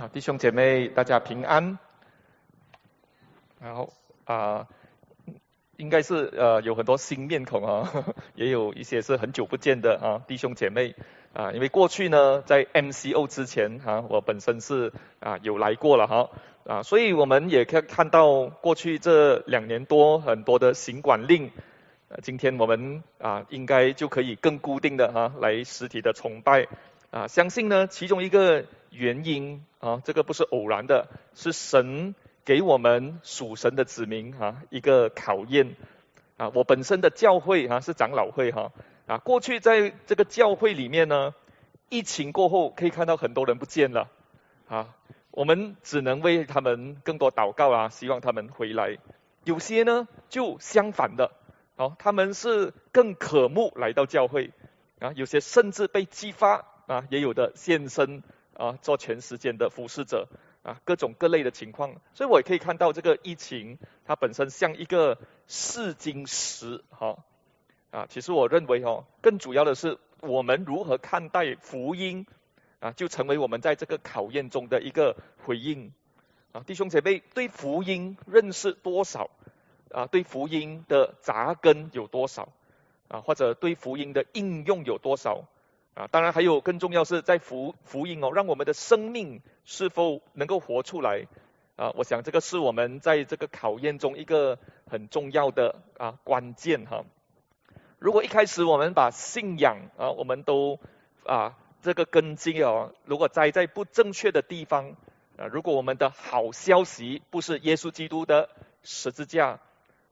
好，弟兄姐妹，大家平安。然后啊，应该是呃有很多新面孔啊，也有一些是很久不见的啊弟兄姐妹啊，因为过去呢在 MCO 之前啊，我本身是啊有来过了哈啊，所以我们也可以看到过去这两年多很多的行管令，今天我们啊应该就可以更固定的哈来实体的崇拜啊，相信呢其中一个原因。啊，这个不是偶然的，是神给我们属神的子民啊一个考验啊。我本身的教会啊是长老会哈啊，过去在这个教会里面呢，疫情过后可以看到很多人不见了啊，我们只能为他们更多祷告啊，希望他们回来。有些呢就相反的，哦，他们是更渴慕来到教会啊，有些甚至被激发啊，也有的献身。啊，做全时间的服侍者啊，各种各类的情况，所以我也可以看到这个疫情，它本身像一个试金石，哈啊，其实我认为哦，更主要的是我们如何看待福音啊，就成为我们在这个考验中的一个回应啊，弟兄姐妹对福音认识多少啊，对福音的扎根有多少啊，或者对福音的应用有多少？啊，当然还有更重要是在福福音哦，让我们的生命是否能够活出来啊？我想这个是我们在这个考验中一个很重要的啊关键哈。如果一开始我们把信仰啊，我们都啊这个根基哦，如果栽在不正确的地方啊，如果我们的好消息不是耶稣基督的十字架，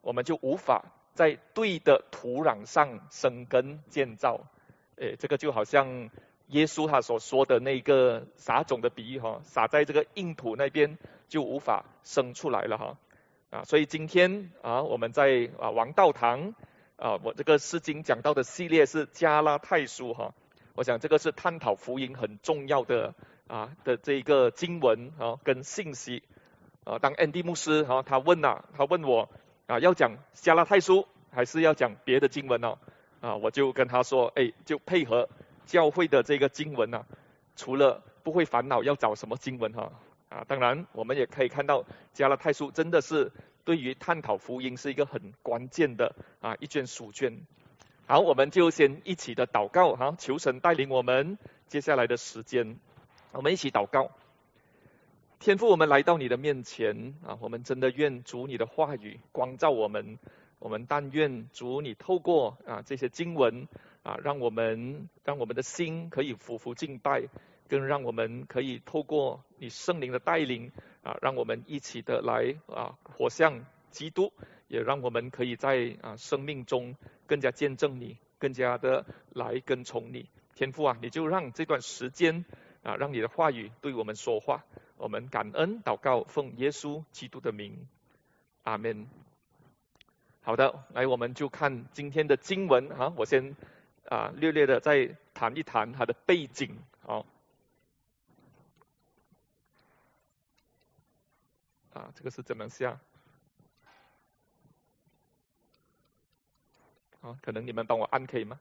我们就无法在对的土壤上生根建造。诶，这个就好像耶稣他所说的那个撒种的比喻哈，撒在这个硬土那边就无法生出来了哈啊，所以今天啊我们在啊王道堂啊我这个诗经讲到的系列是加拉太书哈，我想这个是探讨福音很重要的啊的这一个经文啊跟信息啊，当安迪牧师哈他问呐，他问我啊要讲加拉太书还是要讲别的经文呢？啊，我就跟他说，哎，就配合教会的这个经文呐，除了不会烦恼要找什么经文哈，啊，当然我们也可以看到加拉太书真的是对于探讨福音是一个很关键的啊一卷书卷。好，我们就先一起的祷告哈，求神带领我们接下来的时间，我们一起祷告。天父，我们来到你的面前啊，我们真的愿主你的话语光照我们。我们但愿主你透过啊这些经文啊，让我们让我们的心可以服服敬拜，更让我们可以透过你圣灵的带领啊，让我们一起的来啊活像基督，也让我们可以在啊生命中更加见证你，更加的来跟从你。天父啊，你就让这段时间啊，让你的话语对我们说话。我们感恩祷告，奉耶稣基督的名，阿门。好的，来我们就看今天的经文啊，我先啊略略的再谈一谈它的背景啊。啊，这个是怎么下？啊，可能你们帮我按可以吗？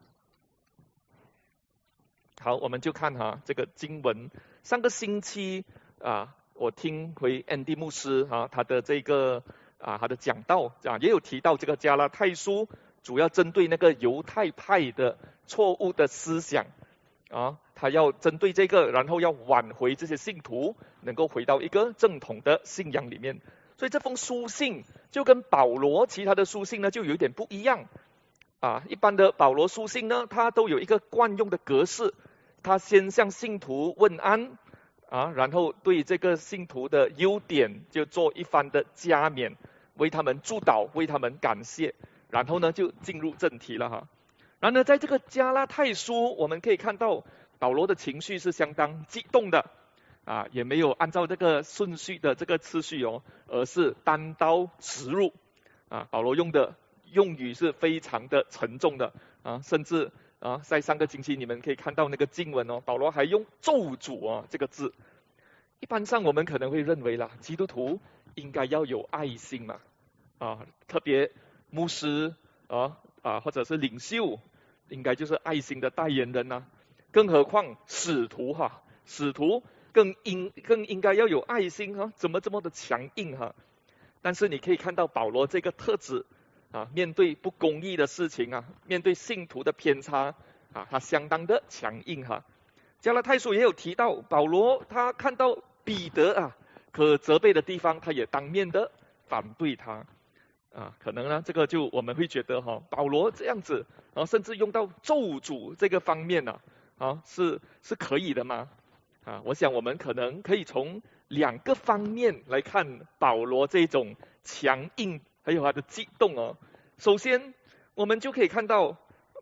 好，我们就看哈这个经文。上个星期啊，我听回安迪牧师啊他的这个。啊，他的讲道啊，也有提到这个加拉太书，主要针对那个犹太派的错误的思想啊，他要针对这个，然后要挽回这些信徒，能够回到一个正统的信仰里面。所以这封书信就跟保罗其他的书信呢，就有点不一样啊。一般的保罗书信呢，它都有一个惯用的格式，他先向信徒问安。啊，然后对这个信徒的优点就做一番的加冕，为他们祝祷，为他们感谢，然后呢就进入正题了哈。然后呢，在这个加拉太书，我们可以看到保罗的情绪是相当激动的啊，也没有按照这个顺序的这个次序哦，而是单刀直入啊。保罗用的用语是非常的沉重的啊，甚至。啊，在上个星期你们可以看到那个经文哦，保罗还用咒诅啊这个字。一般上我们可能会认为啦，基督徒应该要有爱心嘛，啊，特别牧师啊啊或者是领袖，应该就是爱心的代言人呐。更何况使徒哈，使徒更应更应该要有爱心哈，怎么这么的强硬哈？但是你可以看到保罗这个特质啊，面对不公义的事情啊，面对信徒的偏差啊，他相当的强硬哈。加拉太书也有提到，保罗他看到彼得啊可责备的地方，他也当面的反对他啊。可能呢，这个就我们会觉得哈，保罗这样子，然后甚至用到咒诅这个方面呢，啊是是可以的吗？啊，我想我们可能可以从两个方面来看保罗这种强硬，还有他的激动哦。首先，我们就可以看到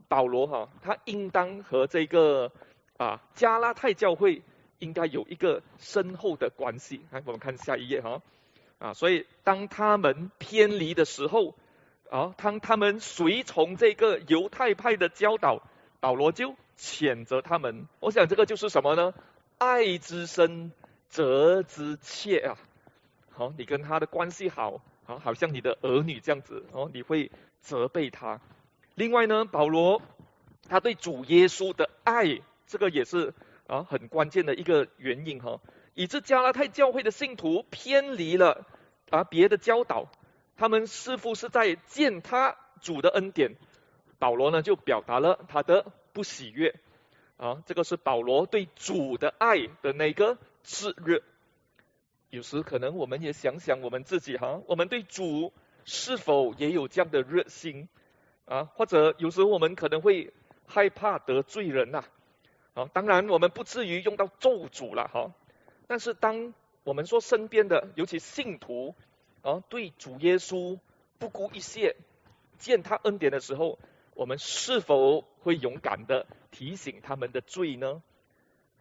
保罗哈，他应当和这个啊加拉太教会应该有一个深厚的关系。来，我们看下一页哈。啊，所以当他们偏离的时候，啊，当他们随从这个犹太派的教导，保罗就谴责他们。我想这个就是什么呢？爱之深。责之切啊，好，你跟他的关系好，好，好像你的儿女这样子哦，你会责备他。另外呢，保罗他对主耶稣的爱，这个也是啊很关键的一个原因哈，以致加拉太教会的信徒偏离了啊别的教导，他们似乎是在践踏主的恩典，保罗呢就表达了他的不喜悦啊，这个是保罗对主的爱的那个。炽热，有时可能我们也想想我们自己哈，我们对主是否也有这样的热心啊？或者有时候我们可能会害怕得罪人呐啊？当然我们不至于用到咒诅了哈，但是当我们说身边的，尤其信徒啊，对主耶稣不顾一切践踏恩典的时候，我们是否会勇敢的提醒他们的罪呢？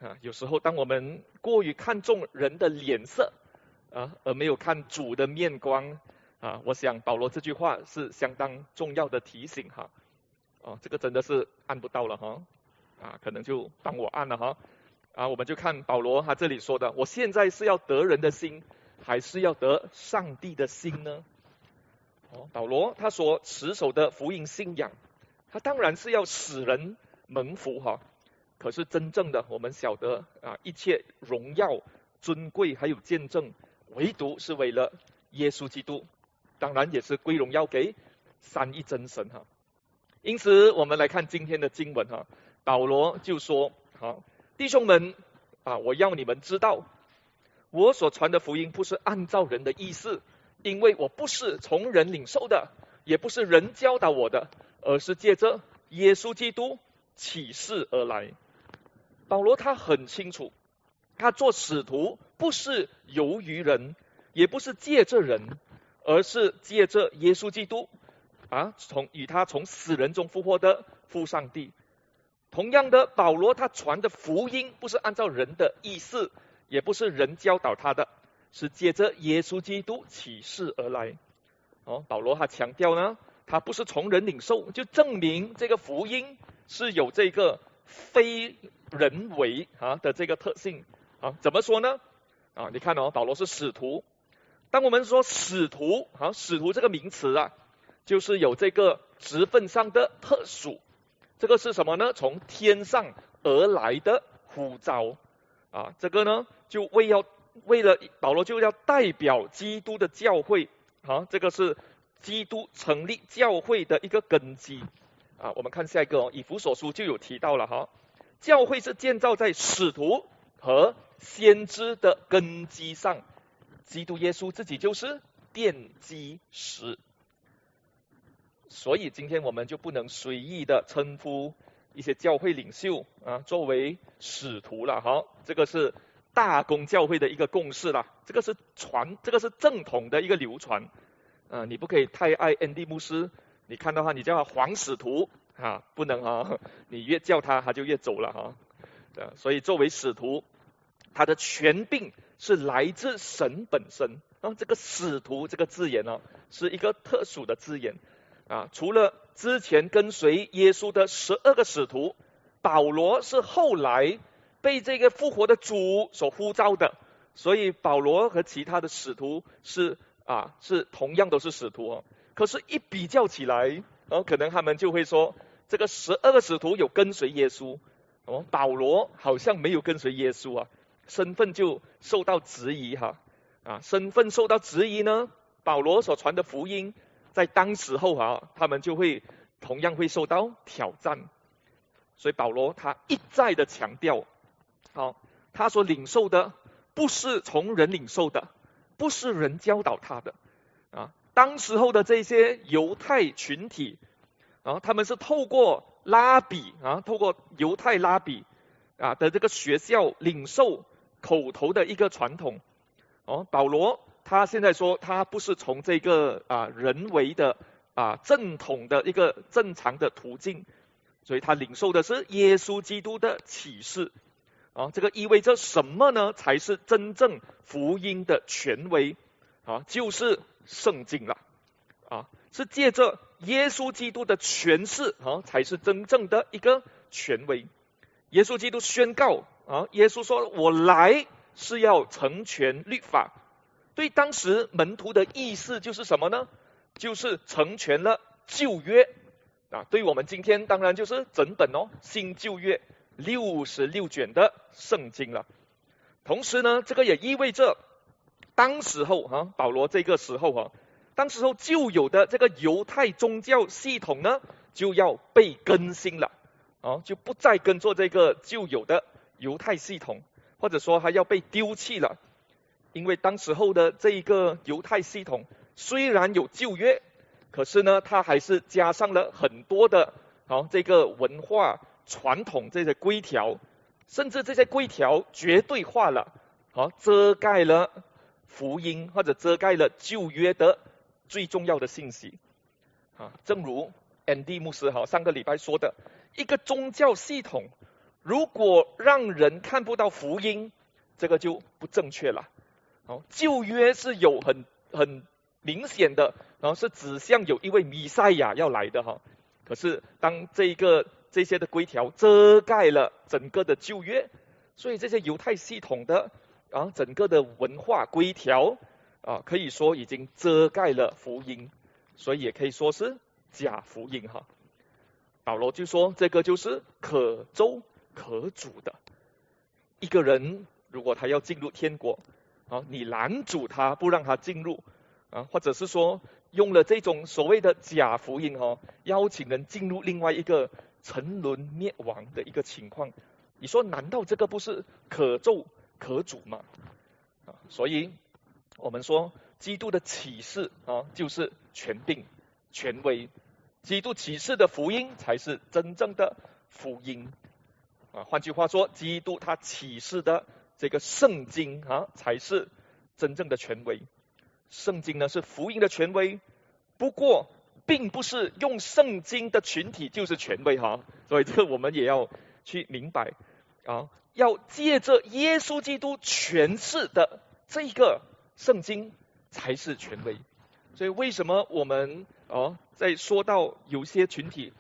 啊，有时候当我们过于看重人的脸色啊，而没有看主的面光啊，我想保罗这句话是相当重要的提醒哈。哦，这个真的是按不到了哈，啊，可能就帮我按了哈。啊，我们就看保罗他这里说的，我现在是要得人的心，还是要得上帝的心呢？哦，保罗他所持守的福音信仰，他当然是要使人蒙福哈。可是真正的，我们晓得啊，一切荣耀、尊贵还有见证，唯独是为了耶稣基督，当然也是归荣耀给三一真神哈。因此，我们来看今天的经文哈，保罗就说：好，弟兄们啊，我要你们知道，我所传的福音不是按照人的意思，因为我不是从人领受的，也不是人教导我的，而是借着耶稣基督启示而来。保罗他很清楚，他做使徒不是由于人，也不是借着人，而是借着耶稣基督啊，从与他从死人中复活的父上帝。同样的，保罗他传的福音不是按照人的意思，也不是人教导他的，是借着耶稣基督启示而来。哦，保罗他强调呢，他不是从人领受，就证明这个福音是有这个非。人为啊的这个特性啊，怎么说呢？啊，你看哦，保罗是使徒。当我们说使徒啊，使徒这个名词啊，就是有这个职分上的特殊。这个是什么呢？从天上而来的呼召啊，这个呢，就为要为了保罗就要代表基督的教会啊，这个是基督成立教会的一个根基啊。我们看下一个哦，以弗所书就有提到了哈。教会是建造在使徒和先知的根基上，基督耶稣自己就是奠基石，所以今天我们就不能随意的称呼一些教会领袖啊作为使徒了哈，这个是大公教会的一个共识了，这个是传，这个是正统的一个流传啊，你不可以太爱恩蒂牧师，你看的话你叫他黄使徒。啊，不能啊！你越叫他，他就越走了哈。所以作为使徒，他的权柄是来自神本身。啊，这个使徒这个字眼呢，是一个特殊的字眼啊。除了之前跟随耶稣的十二个使徒，保罗是后来被这个复活的主所呼召的。所以保罗和其他的使徒是啊，是同样都是使徒哦。可是，一比较起来。然后可能他们就会说，这个十二个使徒有跟随耶稣，哦，保罗好像没有跟随耶稣啊，身份就受到质疑哈啊，身份受到质疑呢，保罗所传的福音在当时候啊，他们就会同样会受到挑战。所以保罗他一再的强调，好，他所领受的不是从人领受的，不是人教导他的啊。当时候的这些犹太群体啊，他们是透过拉比啊，透过犹太拉比啊的这个学校领受口头的一个传统。哦，保罗他现在说他不是从这个啊人为的啊正统的一个正常的途径。所以他领受的是耶稣基督的启示啊，这个意味着什么呢？才是真正福音的权威啊，就是圣经了啊，是借着耶稣基督的诠释啊，才是真正的一个权威。耶稣基督宣告啊，耶稣说：“我来是要成全律法。”对当时门徒的意思就是什么呢？就是成全了旧约。啊，对我们今天当然就是整本哦新旧约六十六卷的圣经了。同时呢，这个也意味着当时候哈保罗这个时候哈，当时候旧有的这个犹太宗教系统呢就要被更新了，啊就不再跟做这个旧有的犹太系统，或者说还要被丢弃了，因为当时候的这一个犹太系统虽然有旧约。可是呢，它还是加上了很多的，好这个文化传统这些规条，甚至这些规条绝对化了，好遮盖了福音或者遮盖了旧约的最重要的信息。啊，正如 Andy 牧师哈上个礼拜说的，一个宗教系统如果让人看不到福音，这个就不正确了。旧约是有很很。明显的，然后是指向有一位弥赛亚要来的哈。可是当这一个这些的规条遮盖了整个的旧约，所以这些犹太系统的啊整个的文化规条啊，可以说已经遮盖了福音，所以也可以说是假福音哈。保罗就说这个就是可周可主的一个人，如果他要进入天国啊，你拦阻他不让他进入。啊，或者是说用了这种所谓的假福音哈，邀请人进入另外一个沉沦灭亡的一个情况，你说难道这个不是可咒可诅吗？啊，所以我们说基督的启示啊，就是权柄、权威，基督启示的福音才是真正的福音啊。换句话说，基督他启示的这个圣经啊，才是真正的权威。圣经呢是福音的权威，不过并不是用圣经的群体就是权威哈，所以这个我们也要去明白啊，要借着耶稣基督诠释的这个圣经才是权威。所以为什么我们啊在说到有些群体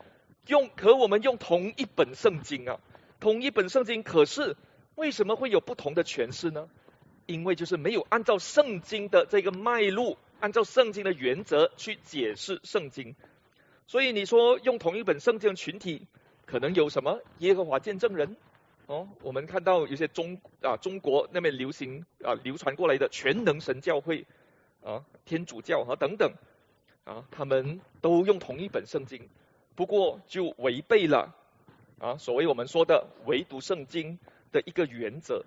用和我们用同一本圣经啊，同一本圣经，可是为什么会有不同的诠释呢？因为就是没有按照圣经的这个脉络，按照圣经的原则去解释圣经，所以你说用同一本圣经的群体，可能有什么耶和华见证人？哦，我们看到有些中啊中国那边流行啊流传过来的全能神教会啊天主教和等等。啊，他们都用同一本圣经，不过就违背了啊所谓我们说的唯独圣经的一个原则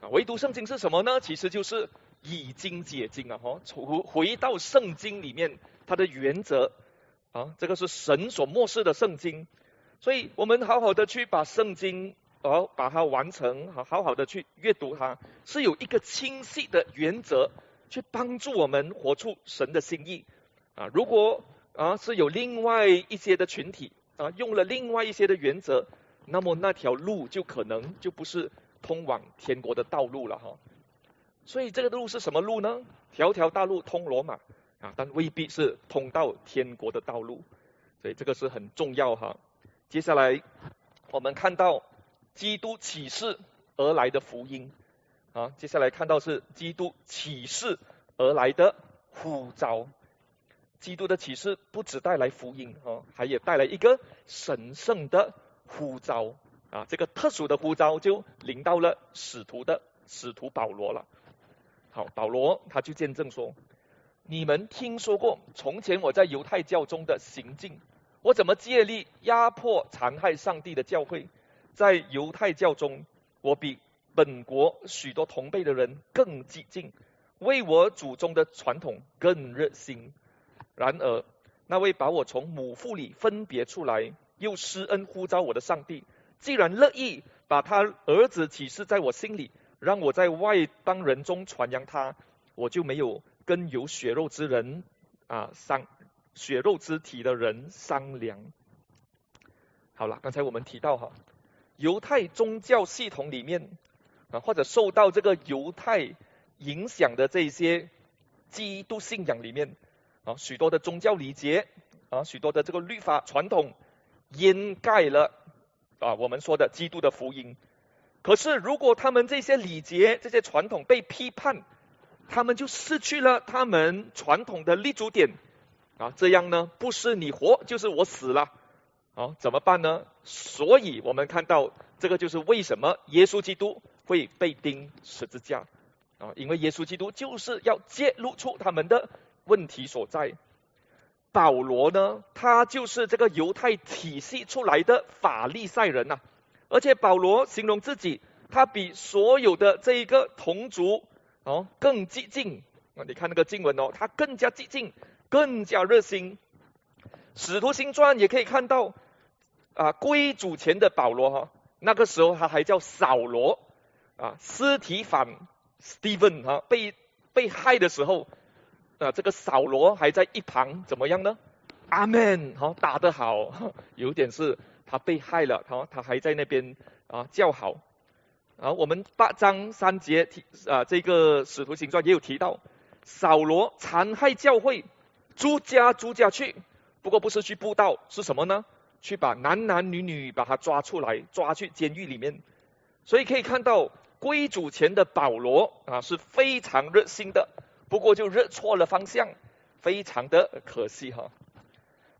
啊。唯独圣经是什么呢？其实就是以经解经啊！哈，回回到圣经里面，它的原则啊，这个是神所漠视的圣经，所以我们好好的去把圣经，哦，把它完成，好好好的去阅读它，是有一个清晰的原则，去帮助我们活出神的心意啊！如果啊是有另外一些的群体啊，用了另外一些的原则，那么那条路就可能就不是。通往天国的道路了哈，所以这个路是什么路呢？条条大路通罗马啊，但未必是通到天国的道路，所以这个是很重要哈。接下来我们看到基督启示而来的福音啊，接下来看到是基督启示而来的呼召。基督的启示不只带来福音啊，还也带来一个神圣的呼召。啊，这个特殊的呼召就临到了使徒的使徒保罗了。好，保罗他就见证说：“你们听说过从前我在犹太教中的行径，我怎么借力压迫残害上帝的教会？在犹太教中，我比本国许多同辈的人更激进，为我祖宗的传统更热心。然而，那位把我从母腹里分别出来，又施恩呼召我的上帝，既然乐意把他儿子启示在我心里。”让我在外邦人中传扬他，我就没有跟有血肉之人啊商血肉之体的人商量。好了，刚才我们提到哈，犹太宗教系统里面啊，或者受到这个犹太影响的这些基督信仰里面啊，许多的宗教礼节啊，许多的这个律法传统掩盖了啊我们说的基督的福音。可是，如果他们这些礼节、这些传统被批判，他们就失去了他们传统的立足点啊！这样呢，不是你活，就是我死了，啊，怎么办呢？所以我们看到，这个就是为什么耶稣基督会被钉十字架啊！因为耶稣基督就是要揭露出他们的问题所在。保罗呢，他就是这个犹太体系出来的法利赛人呐。而且保罗形容自己，他比所有的这一个同族哦更激进啊！你看那个经文哦，他更加激进，更加热心。使徒行传也可以看到啊，归主前的保罗哈，那个时候他还叫扫罗啊，尸体反 Steven 哈被被害的时候啊，这个扫罗还在一旁怎么样呢？阿门，好打得好，有点是。他被害了，他他还在那边啊叫好。啊，我们八章三节提啊，这个使徒行传也有提到，扫罗残害教会，逐家逐家去，不过不是去布道，是什么呢？去把男男女女把他抓出来，抓去监狱里面。所以可以看到，归主前的保罗啊是非常热心的，不过就热错了方向，非常的可惜哈。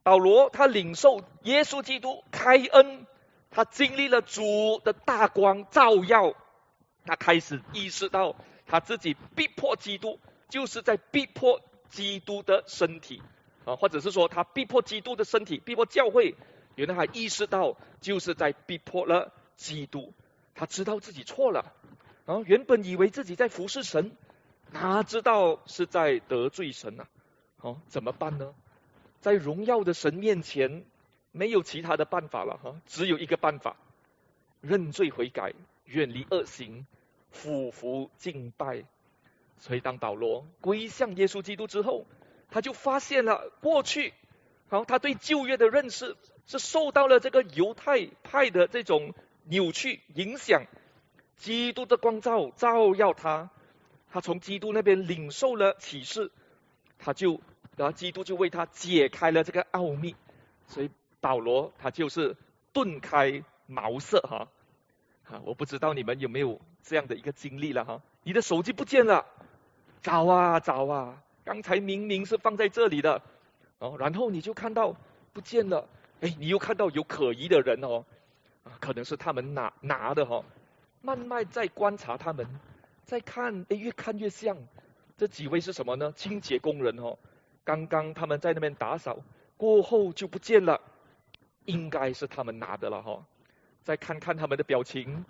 保罗他领受耶稣基督开恩，他经历了主的大光照耀，他开始意识到他自己逼迫基督，就是在逼迫基督的身体啊，或者是说他逼迫基督的身体，逼迫教会。原来他意识到就是在逼迫了基督，他知道自己错了，然后原本以为自己在服侍神，哪知道是在得罪神呐？哦，怎么办呢？在荣耀的神面前，没有其他的办法了哈，只有一个办法：认罪悔改，远离恶行，俯伏敬拜。所以，当保罗归向耶稣基督之后，他就发现了过去，好，他对旧约的认识是受到了这个犹太派的这种扭曲影响。基督的光照照耀他，他从基督那边领受了启示，他就。然后基督就为他解开了这个奥秘，所以保罗他就是顿开茅塞哈，啊，我不知道你们有没有这样的一个经历了哈，你的手机不见了，找啊找啊，刚才明明是放在这里的，哦，然后你就看到不见了，哎，你又看到有可疑的人哦，啊，可能是他们拿拿的哈，慢慢在观察他们，再看，哎，越看越像，这几位是什么呢？清洁工人哦。刚刚他们在那边打扫过后就不见了，应该是他们拿的了哈。再看看他们的表情，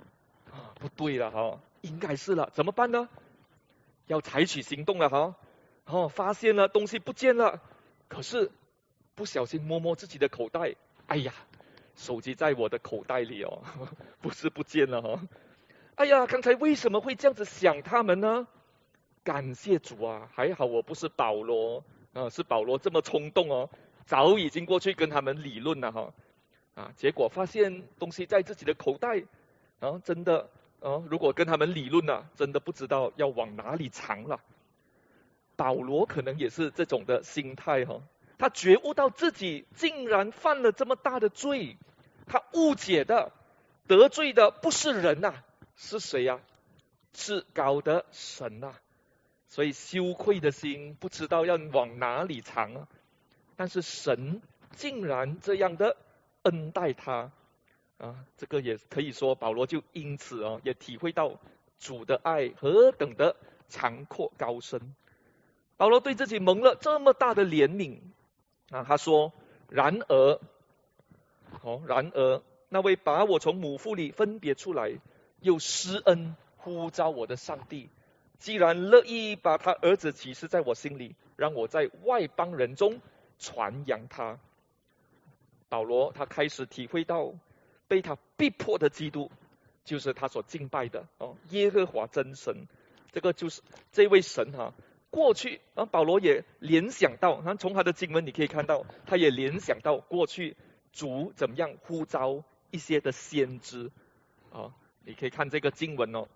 不对了哈，应该是了，怎么办呢？要采取行动了哈。哦，发现了东西不见了，可是不小心摸摸自己的口袋，哎呀，手机在我的口袋里哦，不是不见了哈。哎呀，刚才为什么会这样子想他们呢？感谢主啊，还好我不是保罗。啊，是保罗这么冲动哦，早已经过去跟他们理论了哈，啊，结果发现东西在自己的口袋，啊，真的，啊，如果跟他们理论呢，真的不知道要往哪里藏了。保罗可能也是这种的心态哈，他觉悟到自己竟然犯了这么大的罪，他误解的、得罪的不是人呐，是谁呀？至高的神呐。所以羞愧的心不知道要往哪里藏啊！但是神竟然这样的恩待他啊！这个也可以说保罗就因此啊也体会到主的爱何等的长阔高深。保罗对自己蒙了这么大的怜悯啊，他说：“然而，哦，然而那位把我从母腹里分别出来，又施恩呼召我的上帝，既然乐意把他儿子启示在我心里，让我在外邦人中传扬他。”保罗他开始体会到被他逼迫的基督，就是他所敬拜的哦，耶和华真神，这个就是这位神哈。过去啊，保罗也联想到，啊，从他的经文你可以看到，他也联想到过去主怎么样呼召一些的先知啊。你可以看这个经文哦，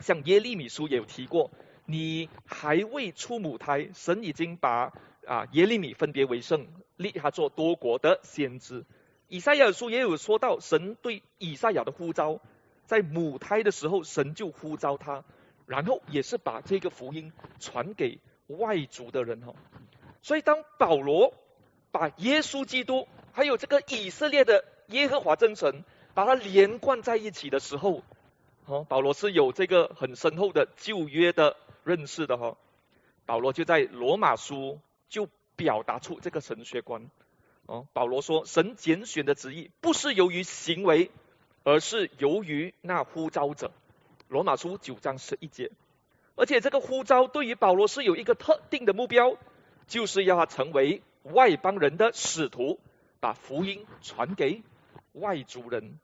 像耶利米书也有提过，你还未出母胎，神已经把啊耶利米分别为圣，立他做多国的先知。以赛亚书也有说到，神对以赛亚的呼召，在母胎的时候，神就呼召他。然后也是把这个福音传给外族的人哈，所以当保罗把耶稣基督还有这个以色列的耶和华真神把它连贯在一起的时候，哦，保罗是有这个很深厚的旧约的认识的哈。保罗就在罗马书就表达出这个神学观哦。保罗说，神拣选的旨意不是由于行为，而是由于那呼召者。罗马书九章十一节，而且这个呼召对于保罗是有一个特定的目标，就是要他成为外邦人的使徒，把福音传给外族人。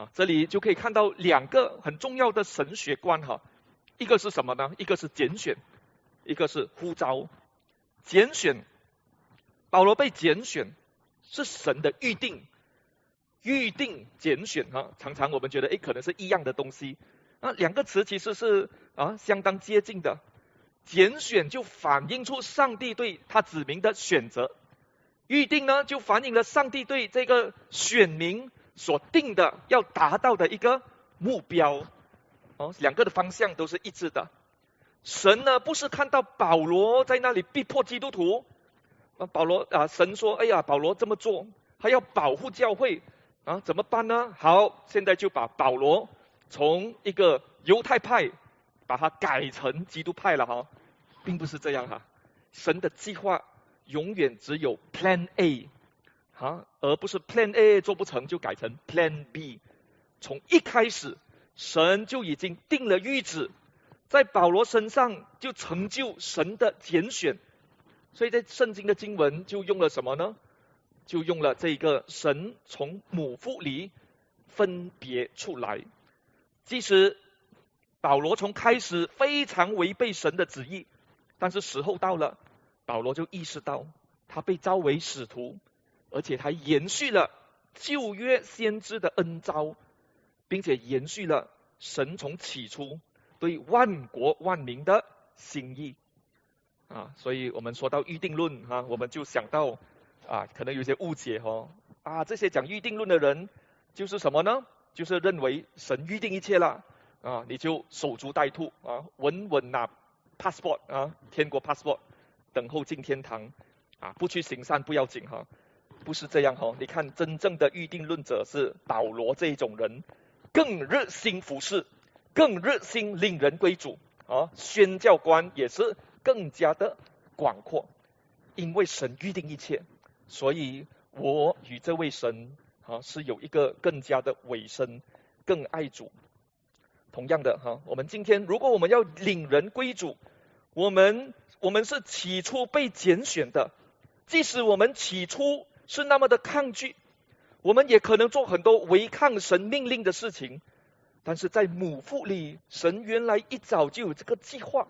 啊，这里就可以看到两个很重要的神学观哈，一个是什么呢？一个是拣选，一个是呼召。拣选，保罗被拣选是神的预定，预定拣选哈，常常我们觉得诶，可能是一样的东西。那两个词其实是啊相当接近的，拣选就反映出上帝对他子民的选择，预定呢就反映了上帝对这个选民所定的要达到的一个目标，哦，两个的方向都是一致的。神呢不是看到保罗在那里逼迫基督徒，啊保罗啊神说哎呀保罗这么做还要保护教会啊怎么办呢？好，现在就把保罗。从一个犹太派把它改成基督派了哈，并不是这样哈。神的计划永远只有 Plan A，啊，而不是 Plan A 做不成就改成 Plan B。从一开始，神就已经定了谕旨，在保罗身上就成就神的拣选。所以在圣经的经文就用了什么呢？就用了这个神从母腹里分别出来。即使保罗从开始非常违背神的旨意，但是时候到了，保罗就意识到他被召为使徒，而且还延续了旧约先知的恩召，并且延续了神从起初对万国万民的心意啊。所以我们说到预定论啊，我们就想到啊，可能有些误解哦啊，这些讲预定论的人就是什么呢？就是认为神预定一切了啊，你就守株待兔啊，稳稳拿 passport 啊，天国 passport，等候进天堂啊，不去行善不要紧哈，不是这样哈。你看真正的预定论者是保罗这一种人，更热心服侍，更热心领人归主啊，宣教官也是更加的广阔，因为神预定一切，所以我与这位神。啊，是有一个更加的委身，更爱主。同样的哈，我们今天如果我们要领人归主，我们我们是起初被拣选的，即使我们起初是那么的抗拒，我们也可能做很多违抗神命令的事情。但是在母腹里，神原来一早就有这个计划，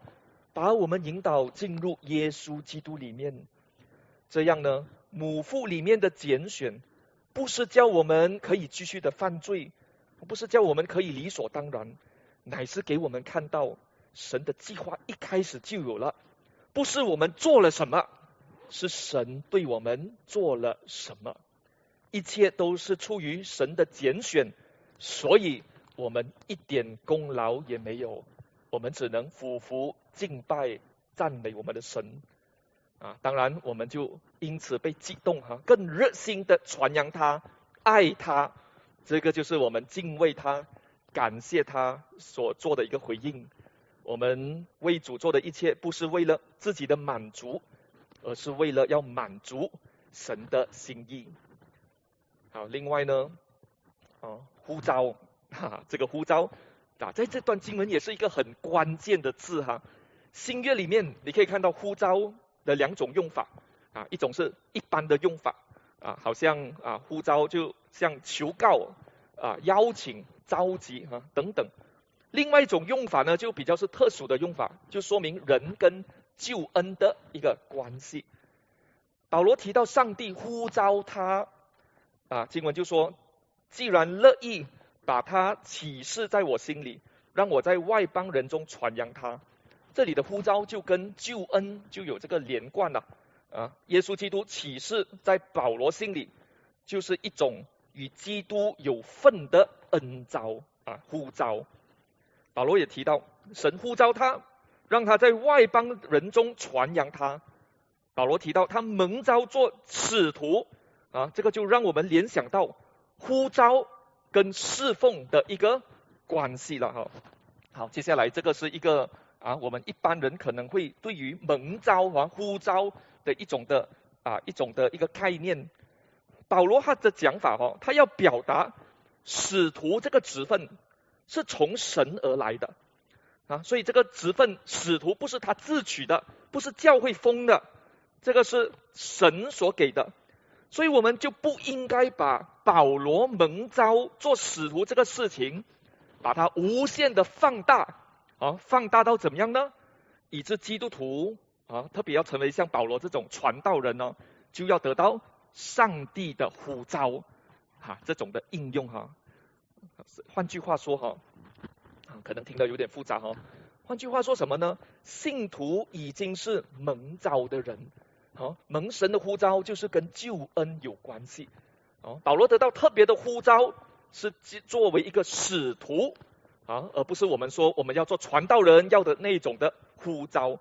把我们引导进入耶稣基督里面。这样呢，母腹里面的拣选。不是叫我们可以继续的犯罪，不是叫我们可以理所当然，乃是给我们看到神的计划一开始就有了。不是我们做了什么，是神对我们做了什么，一切都是出于神的拣选，所以我们一点功劳也没有，我们只能俯伏敬拜赞美我们的神。啊，当然我们就因此被激动哈，更热心的传扬他，爱他，这个就是我们敬畏他感谢他所做的一个回应。我们为主做的一切，不是为了自己的满足，而是为了要满足神的心意。好，另外呢，啊，呼召，哈，这个呼召啊，在这段经文也是一个很关键的字哈。新约里面你可以看到呼召的两种用法啊，一种是一般的用法啊，好像啊呼召就像求告啊、邀请、召集啊等等。另外一种用法呢，就比较是特殊的用法，就说明人跟救恩的一个关系。保罗提到上帝呼召他啊，经文就说：既然乐意把他启示在我心里，让我在外邦人中传扬他。这里的呼召就跟救恩就有这个连贯了啊！耶稣基督启示在保罗心里，就是一种与基督有份的恩召啊呼召。保罗也提到，神呼召他，让他在外邦人中传扬他。保罗提到他蒙召做使徒啊，这个就让我们联想到呼召跟侍奉的一个关系了哈。好，接下来这个是一个。啊，我们一般人可能会对于蒙召和呼召的一种的啊一种的一个概念，保罗他的讲法哦，他要表达使徒这个职分是从神而来的啊，所以这个职分使徒不是他自取的，不是教会封的，这个是神所给的，所以我们就不应该把保罗蒙召做使徒这个事情，把它无限的放大。啊，放大到怎么样呢？以致基督徒啊，特别要成为像保罗这种传道人呢，就要得到上帝的呼召，哈，这种的应用哈。换句话说哈，可能听得有点复杂哦。换句话说什么呢？信徒已经是蒙召的人，好，蒙神的呼召就是跟救恩有关系。哦，保罗得到特别的呼召，是作为一个使徒。啊，而不是我们说我们要做传道人要的那种的呼召，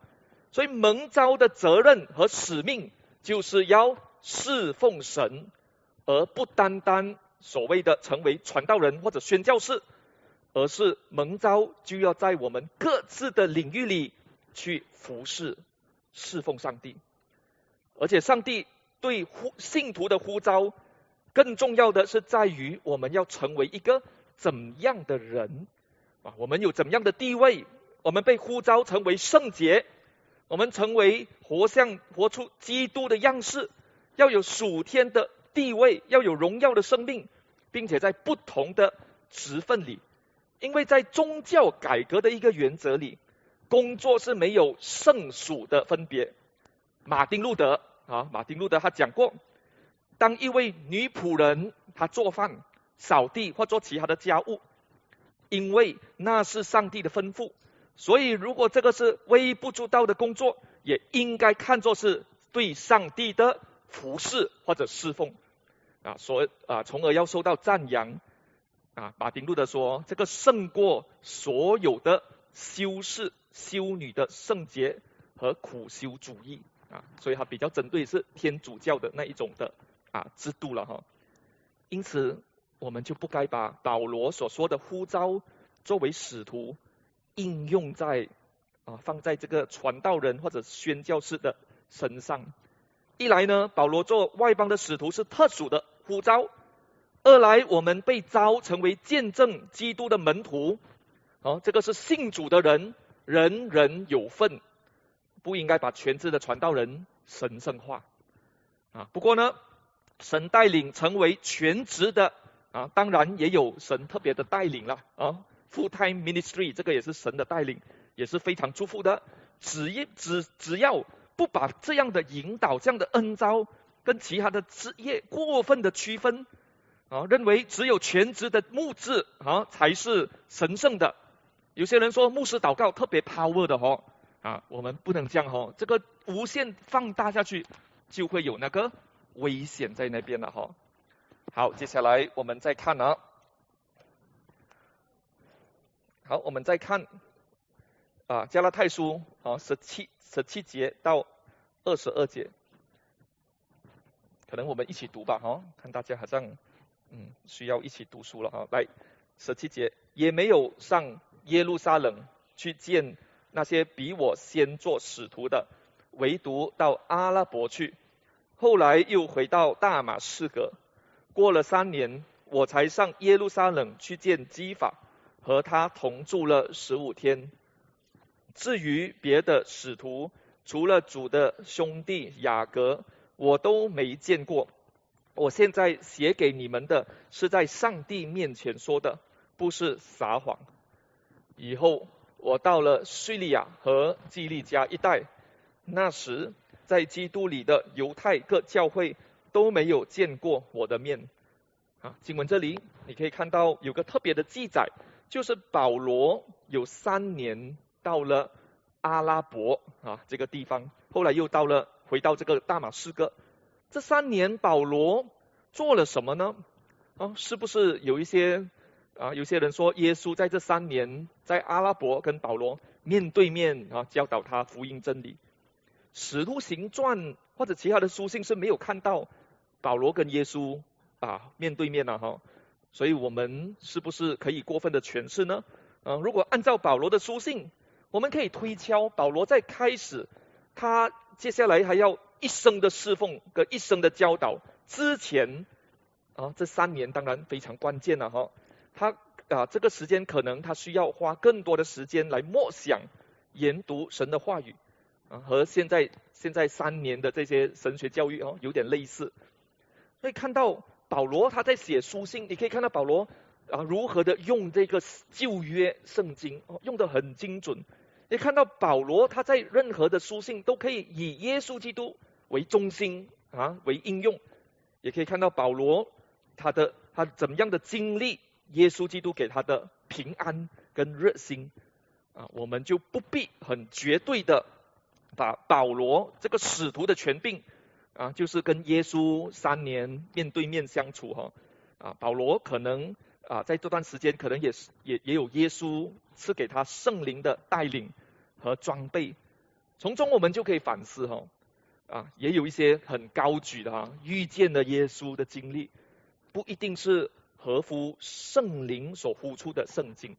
所以蒙召的责任和使命就是要侍奉神，而不单单所谓的成为传道人或者宣教士，而是蒙召就要在我们各自的领域里去服侍、侍奉上帝，而且上帝对呼信徒的呼召，更重要的是在于我们要成为一个怎样的人。啊，我们有怎样的地位？我们被呼召成为圣洁，我们成为活像活出基督的样式，要有属天的地位，要有荣耀的生命，并且在不同的职分里，因为在宗教改革的一个原则里，工作是没有圣属的分别。马丁路德啊，马丁路德他讲过，当一位女仆人她做饭、扫地或做其他的家务。因为那是上帝的吩咐，所以如果这个是微不足道的工作，也应该看作是对上帝的服侍或者侍奉啊，所啊，从而要受到赞扬啊。马丁路德说，这个胜过所有的修士、修女的圣洁和苦修主义啊，所以他比较针对是天主教的那一种的啊制度了哈。因此。我们就不该把保罗所说的呼召作为使徒应用在啊放在这个传道人或者宣教士的身上。一来呢，保罗做外邦的使徒是特殊的呼召；二来，我们被召成为见证基督的门徒，哦，这个是信主的人人人有份，不应该把全职的传道人神圣化啊。不过呢，神带领成为全职的。啊，当然也有神特别的带领了啊，full time ministry 这个也是神的带领，也是非常祝福的。只一只只要不把这样的引导、这样的恩招跟其他的职业过分的区分啊，认为只有全职的牧师啊才是神圣的。有些人说牧师祷告特别 power 的哦，啊，我们不能这样哦，这个无限放大下去就会有那个危险在那边了哈。好，接下来我们再看啊。好，我们再看啊，加拉太书啊，十七十七节到二十二节，可能我们一起读吧，哈，看大家好像嗯需要一起读书了哈。来，十七节，也没有上耶路撒冷去见那些比我先做使徒的，唯独到阿拉伯去。后来又回到大马士革。过了三年，我才上耶路撒冷去见基法，和他同住了十五天。至于别的使徒，除了主的兄弟雅各，我都没见过。我现在写给你们的是在上帝面前说的，不是撒谎。以后我到了叙利亚和基利加一带，那时在基督里的犹太各教会都没有见过我的面。啊，经文这里你可以看到有个特别的记载，就是保罗有三年。到了阿拉伯啊这个地方，后来又到了回到这个大马士革。这三年保罗做了什么呢？啊，是不是有一些啊？有些人说耶稣在这三年在阿拉伯跟保罗面对面啊教导他福音真理。使徒行传或者其他的书信是没有看到保罗跟耶稣啊面对面啊哈，所以我们是不是可以过分的诠释呢？嗯，如果按照保罗的书信。我们可以推敲，保罗在开始，他接下来还要一生的侍奉跟一生的教导之前，啊，这三年当然非常关键了哈。他啊，这个时间可能他需要花更多的时间来默想、研读神的话语，啊，和现在现在三年的这些神学教育哦有点类似。可以看到保罗他在写书信，你可以看到保罗。啊，如何的用这个旧约圣经哦，用的很精准。你看到保罗他在任何的书信都可以以耶稣基督为中心啊为应用，也可以看到保罗他的他怎么样的经历耶稣基督给他的平安跟热心啊，我们就不必很绝对的把保罗这个使徒的权柄啊，就是跟耶稣三年面对面相处哈啊，保罗可能。啊，在这段时间可能也是也也有耶稣赐给他圣灵的带领和装备，从中我们就可以反思哈，啊，也有一些很高举的哈，遇见了耶稣的经历，不一定是合乎圣灵所呼出的圣经，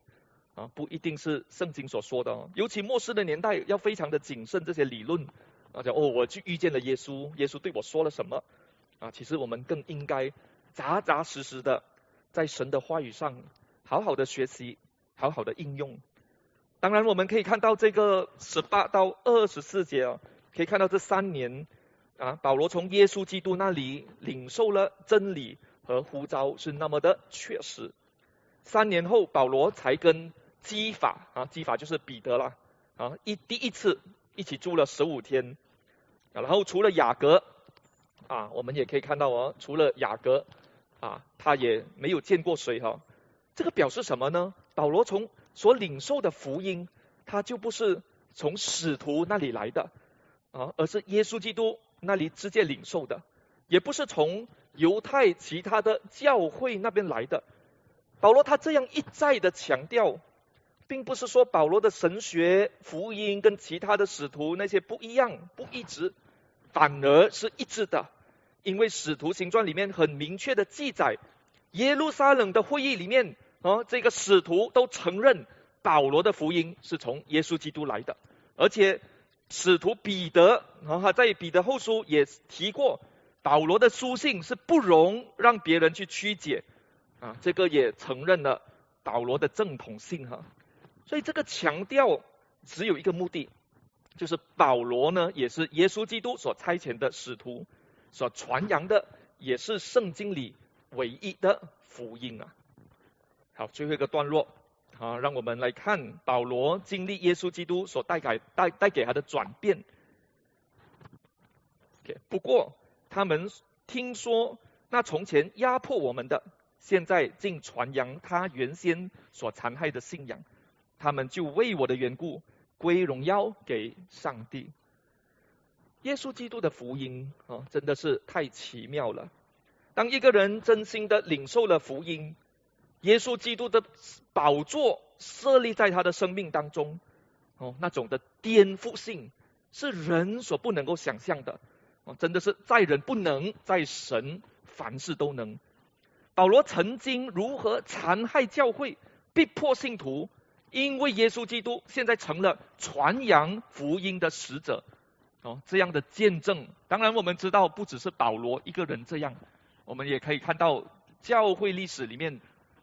啊，不一定是圣经所说的哦，尤其末世的年代要非常的谨慎这些理论，啊，讲哦，我去遇见了耶稣，耶稣对我说了什么，啊，其实我们更应该扎扎实实的。在神的话语上，好好的学习，好好的应用。当然，我们可以看到这个十八到二十四节啊，可以看到这三年啊，保罗从耶稣基督那里领受了真理和呼召是那么的确实。三年后，保罗才跟基法啊，基法就是彼得了啊，一第一次一起住了十五天。然后除了雅各啊，我们也可以看到哦，除了雅各。啊，他也没有见过谁哈，这个表示什么呢？保罗从所领受的福音，他就不是从使徒那里来的啊，而是耶稣基督那里直接领受的，也不是从犹太其他的教会那边来的。保罗他这样一再的强调，并不是说保罗的神学福音跟其他的使徒那些不一样，不一致，反而是一致的。因为使徒行传里面很明确的记载，耶路撒冷的会议里面，啊，这个使徒都承认保罗的福音是从耶稣基督来的，而且使徒彼得啊，在彼得后书也提过，保罗的书信是不容让别人去曲解，啊，这个也承认了保罗的正统性哈，所以这个强调只有一个目的，就是保罗呢也是耶稣基督所差遣的使徒。所传扬的也是圣经里唯一的福音啊！好，最后一个段落，啊，让我们来看保罗经历耶稣基督所带给带带给他的转变。不过他们听说那从前压迫我们的，现在竟传扬他原先所残害的信仰，他们就为我的缘故归荣耀给上帝。耶稣基督的福音啊，真的是太奇妙了。当一个人真心的领受了福音，耶稣基督的宝座设立在他的生命当中，哦，那种的颠覆性是人所不能够想象的。哦，真的是在人不能，在神凡事都能。保罗曾经如何残害教会，逼迫信徒，因为耶稣基督现在成了传扬福音的使者。哦，这样的见证，当然我们知道不只是保罗一个人这样，我们也可以看到教会历史里面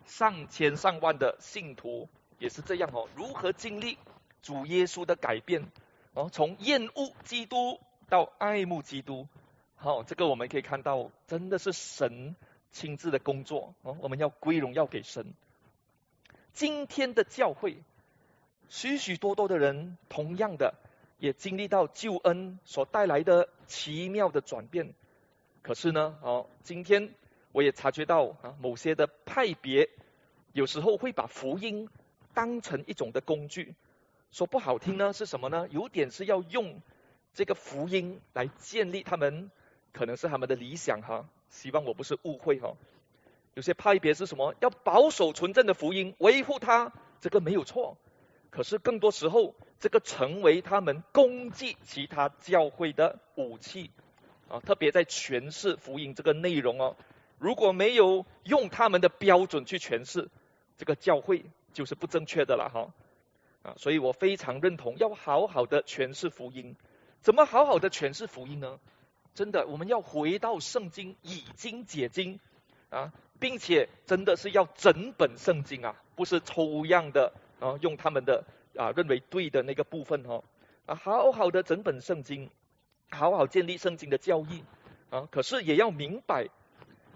上千上万的信徒也是这样哦，如何经历主耶稣的改变，哦，从厌恶基督到爱慕基督，好，这个我们可以看到真的是神亲自的工作哦，我们要归荣耀给神。今天的教会，许许多多的人同样的。也经历到救恩所带来的奇妙的转变，可是呢，哦，今天我也察觉到啊，某些的派别有时候会把福音当成一种的工具，说不好听呢是什么呢？有点是要用这个福音来建立他们，可能是他们的理想哈。希望我不是误会哈。有些派别是什么？要保守纯正的福音，维护它，这个没有错。可是更多时候，这个成为他们攻击其他教会的武器啊！特别在诠释福音这个内容哦，如果没有用他们的标准去诠释，这个教会就是不正确的了哈啊！所以我非常认同要好好的诠释福音。怎么好好的诠释福音呢？真的，我们要回到圣经，以经解经啊，并且真的是要整本圣经啊，不是抽样的。啊，用他们的啊认为对的那个部分哈啊，好好的整本圣经，好好建立圣经的教义啊。可是也要明白，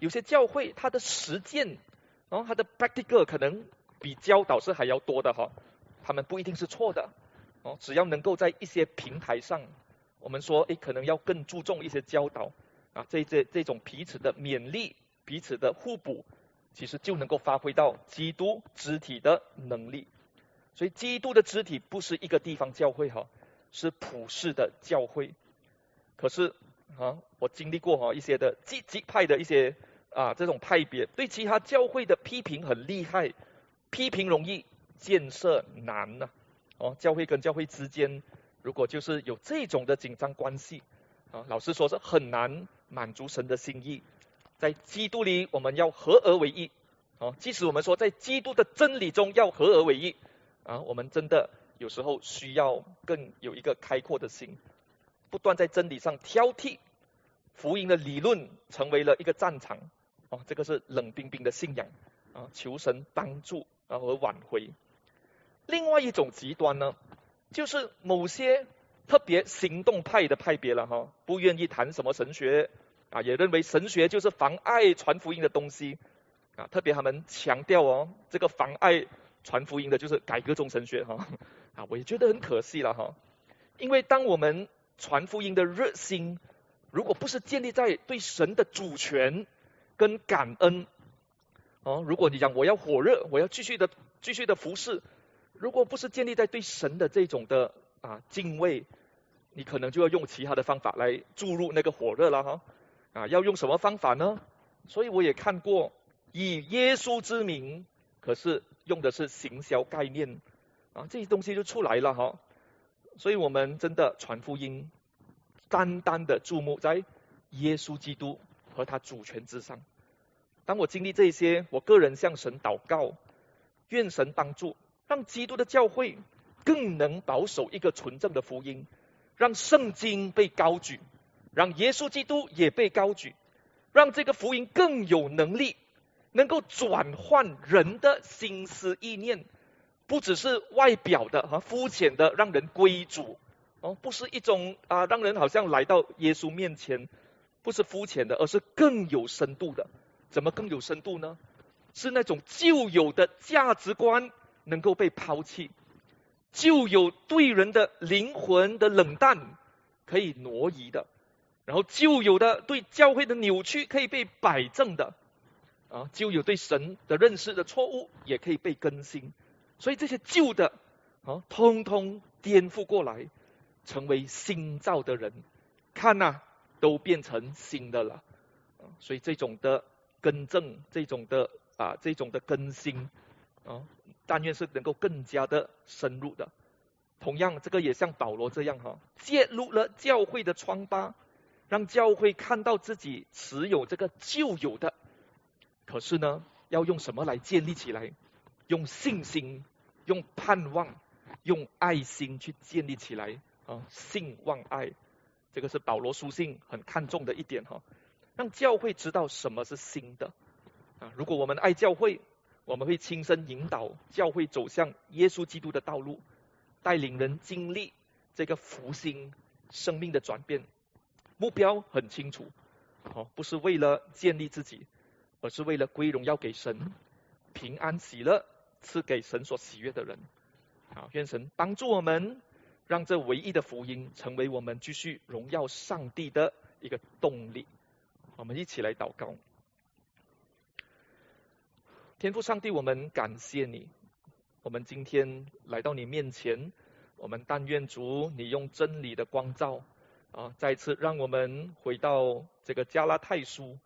有些教会它的实践，然后它的 practical 可能比教导是还要多的哈。他们不一定是错的哦，只要能够在一些平台上，我们说诶，可能要更注重一些教导啊，这这这种彼此的勉励、彼此的互补，其实就能够发挥到基督肢体的能力。所以，基督的肢体不是一个地方教会哈，是普世的教会。可是啊，我经历过哈一些的积极派的一些啊这种派别，对其他教会的批评很厉害，批评容易，建设难呐。哦，教会跟教会之间，如果就是有这种的紧张关系啊，老实说是很难满足神的心意。在基督里，我们要合而为一。哦，即使我们说在基督的真理中要合而为一。啊，我们真的有时候需要更有一个开阔的心，不断在真理上挑剔，福音的理论成为了一个战场，哦，这个是冷冰冰的信仰，啊，求神帮助啊和挽回。另外一种极端呢，就是某些特别行动派的派别了哈，不愿意谈什么神学，啊，也认为神学就是妨碍传福音的东西，啊，特别他们强调哦，这个妨碍。传福音的就是改革中神学哈啊，我也觉得很可惜了哈，因为当我们传福音的热心，如果不是建立在对神的主权跟感恩哦，如果你讲我要火热，我要继续的继续的服侍，如果不是建立在对神的这种的啊敬畏，你可能就要用其他的方法来注入那个火热了哈啊，要用什么方法呢？所以我也看过以耶稣之名，可是。用的是行销概念啊，这些东西就出来了哈。所以我们真的传福音，单单的注目在耶稣基督和他主权之上。当我经历这些，我个人向神祷告，愿神帮助，让基督的教会更能保守一个纯正的福音，让圣经被高举，让耶稣基督也被高举，让这个福音更有能力。能够转换人的心思意念，不只是外表的和肤浅的让人归主哦，不是一种啊让人好像来到耶稣面前，不是肤浅的，而是更有深度的。怎么更有深度呢？是那种旧有的价值观能够被抛弃，旧有对人的灵魂的冷淡可以挪移的，然后旧有的对教会的扭曲可以被摆正的。啊，旧有对神的认识的错误也可以被更新，所以这些旧的啊，通通颠覆过来，成为新造的人，看呐，都变成新的了。所以这种的更正，这种的啊，这种的更新啊，但愿是能够更加的深入的。同样，这个也像保罗这样哈，揭露了教会的疮疤，让教会看到自己持有这个旧有的。可是呢，要用什么来建立起来？用信心，用盼望，用爱心去建立起来啊！信望爱，这个是保罗书信很看重的一点哈。让教会知道什么是新的啊！如果我们爱教会，我们会亲身引导教会走向耶稣基督的道路，带领人经历这个福星生命的转变。目标很清楚，哦，不是为了建立自己，而是为了归荣耀给神，平安喜乐。赐给神所喜悦的人，好，愿神帮助我们，让这唯一的福音成为我们继续荣耀上帝的一个动力。我们一起来祷告，天父上帝，我们感谢你，我们今天来到你面前，我们但愿主你用真理的光照啊，再次让我们回到这个加拉太书，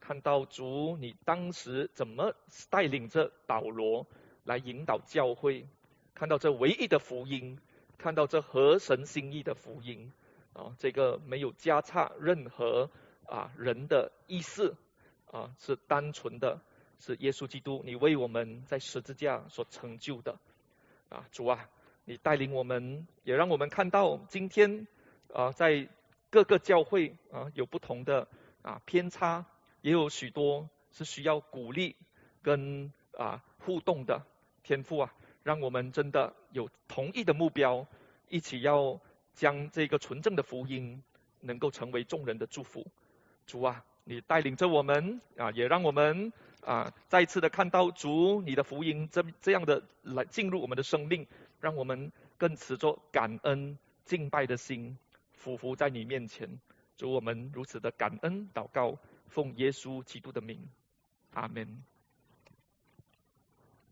看到主你当时怎么带领着保罗。来引导教会，看到这唯一的福音，看到这合神心意的福音啊，这个没有加差任何啊人的意思啊，是单纯的，是耶稣基督你为我们在十字架所成就的啊，主啊，你带领我们，也让我们看到今天啊，在各个教会啊有不同的啊偏差，也有许多是需要鼓励跟啊互动的。天赋啊，让我们真的有同一的目标，一起要将这个纯正的福音能够成为众人的祝福。主啊，你带领着我们啊，也让我们啊再次的看到主你的福音这这样的来进入我们的生命，让我们更持着感恩敬拜的心，匍匐在你面前。主我们如此的感恩祷告，奉耶稣基督的名，阿门。